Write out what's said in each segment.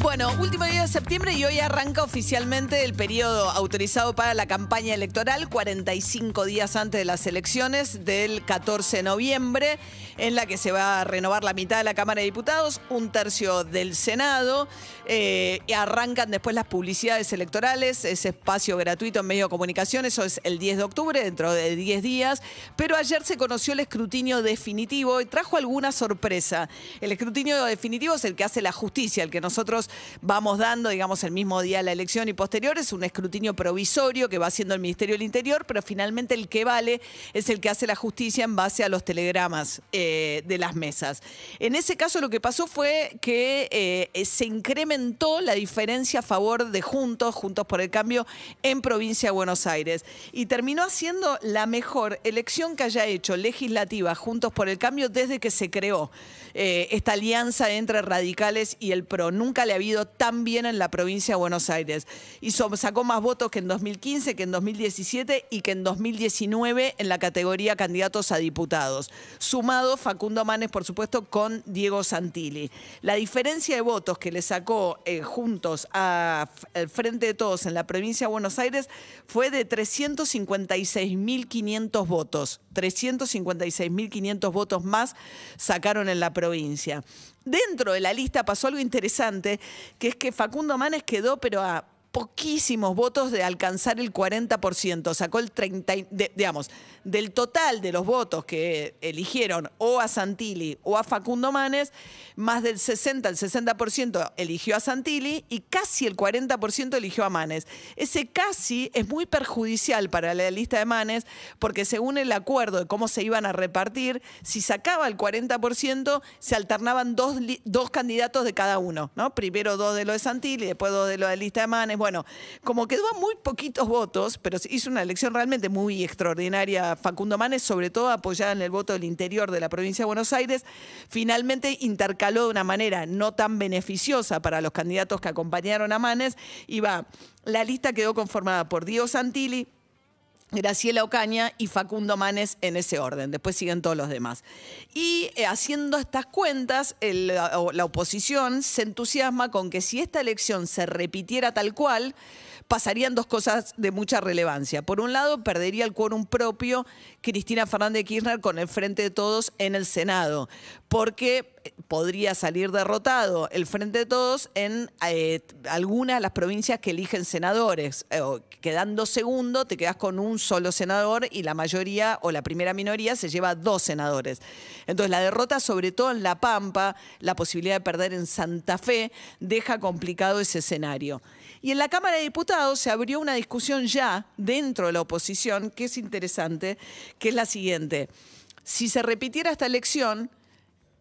Bueno, último día de septiembre y hoy arranca oficialmente el periodo autorizado para la campaña electoral, 45 días antes de las elecciones del 14 de noviembre, en la que se va a renovar la mitad de la Cámara de Diputados, un tercio del Senado, eh, y arrancan después las publicidades electorales, ese espacio gratuito en medio de comunicación, eso es el 10 de octubre, dentro de 10 días, pero ayer se conoció el escrutinio definitivo y trajo alguna sorpresa. El escrutinio definitivo es el que hace la justicia, el que nosotros vamos dando, digamos, el mismo día la elección y posterior, es un escrutinio provisorio que va haciendo el Ministerio del Interior, pero finalmente el que vale es el que hace la justicia en base a los telegramas eh, de las mesas. En ese caso lo que pasó fue que eh, se incrementó la diferencia a favor de Juntos, Juntos por el Cambio, en provincia de Buenos Aires. Y terminó haciendo la mejor elección que haya hecho legislativa Juntos por el Cambio desde que se creó eh, esta alianza entre radicales y el PRO. Nunca le ha habido tan bien en la provincia de Buenos Aires. Hizo, sacó más votos que en 2015, que en 2017 y que en 2019 en la categoría candidatos a diputados. Sumado Facundo Manes, por supuesto, con Diego Santilli. La diferencia de votos que le sacó eh, juntos al Frente de Todos en la provincia de Buenos Aires fue de 356.500 votos. 356.500 votos más sacaron en la provincia. Dentro de la lista pasó algo interesante, que es que Facundo Manes quedó, pero a poquísimos votos de alcanzar el 40%, sacó el 30, y- de- digamos, del total de los votos que eligieron o a Santilli o a Facundo Manes, más del 60, el 60% eligió a Santilli y casi el 40% eligió a Manes. Ese casi es muy perjudicial para la lista de Manes porque según el acuerdo de cómo se iban a repartir, si sacaba el 40%, se alternaban dos, dos candidatos de cada uno, ¿no? Primero dos de lo de Santilli, después dos de lo de lista de Manes. Bueno, como quedó a muy poquitos votos, pero hizo una elección realmente muy extraordinaria Facundo Manes, sobre todo apoyada en el voto del interior de la provincia de Buenos Aires, finalmente intercaló de una manera no tan beneficiosa para los candidatos que acompañaron a Manes. Y va, la lista quedó conformada por Diego Santilli, Graciela Ocaña y Facundo Manes en ese orden. Después siguen todos los demás. Y eh, haciendo estas cuentas, la, oposición se entusiasma con que si esta elección se repitiera tal cual, pasarían dos cosas de mucha relevancia. Por un lado, perdería el quórum propio Cristina Fernández de Kirchner con el Frente de Todos en el Senado, porque eh, podría salir derrotado el Frente de Todos en eh, algunas de las provincias que eligen senadores. Eh, quedando segundo, te quedas con un solo senador y la mayoría o la primera minoría se lleva dos senadores. Entonces, la derrota, sobre todo en La Pampa, la posibilidad de perder en Santa Fe, deja complicado ese escenario. Y en la Cámara de Diputados se abrió una discusión ya dentro de la oposición, que es interesante, que es la siguiente. Si se repitiera esta elección,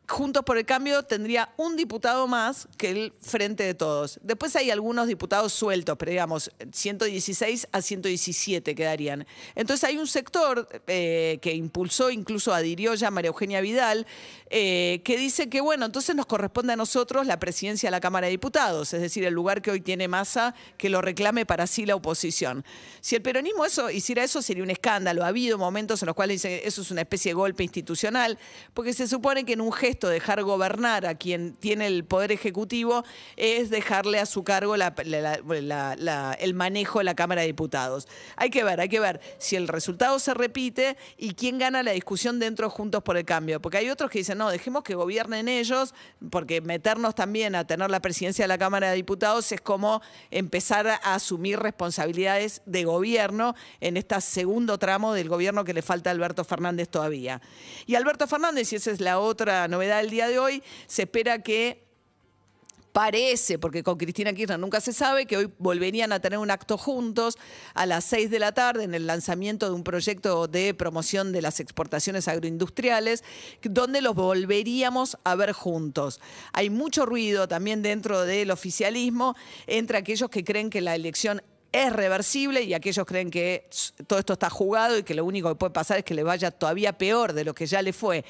Juntos por el Cambio tendría un diputado más que el Frente de Todos. Después hay algunos diputados sueltos, pero digamos, 116 a 117 quedarían. Entonces hay un sector eh, que impulsó, incluso adhirió ya María Eugenia Vidal, eh, que dice que, bueno, entonces nos corresponde a nosotros la presidencia de la Cámara de Diputados, es decir, el lugar que hoy tiene masa, que lo reclame para sí la oposición. Si el peronismo eso, hiciera eso, sería un escándalo. Ha habido momentos en los cuales dice eso es una especie de golpe institucional, porque se supone que en un gesto de dejar gobernar a quien tiene el poder ejecutivo es dejarle a su cargo el manejo de la Cámara de Diputados. Hay que ver, hay que ver si el resultado se repite y quién gana la discusión dentro de Juntos por el Cambio. Porque hay otros que dicen, no, dejemos que gobiernen ellos, porque meternos también a tener la presidencia de la Cámara de Diputados es como empezar a asumir responsabilidades de gobierno en este segundo tramo del gobierno que le falta a Alberto Fernández todavía. Y Alberto Fernández, y esa es la otra novedad del día de hoy, se espera que parece, porque con Cristina Kirchner nunca se sabe, que hoy volverían a tener un acto juntos a las 6 de la tarde en el lanzamiento de un proyecto de promoción de las exportaciones agroindustriales, donde los volveríamos a ver juntos. Hay mucho ruido también dentro del oficialismo entre aquellos que creen que la elección es reversible y aquellos creen que todo esto está jugado y que lo único que puede pasar es que le vaya todavía peor de lo que ya le fue.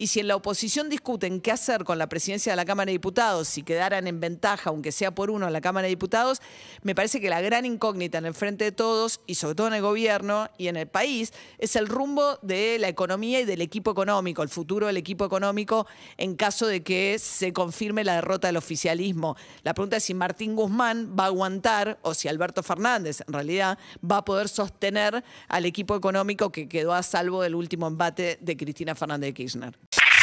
Y si en la oposición discuten qué hacer con la presidencia de la Cámara de Diputados, si quedaran en ventaja, aunque sea por uno, en la Cámara de Diputados, me parece que la gran incógnita en el frente de todos, y sobre todo en el gobierno y en el país, es el rumbo de la economía y del equipo económico, el futuro del equipo económico en caso de que se confirme la derrota del oficialismo. La pregunta es si Martín Guzmán va a aguantar o si Alberto Fernández, en realidad, va a poder sostener al equipo económico que quedó a salvo del último embate de Cristina Fernández de Kirchner.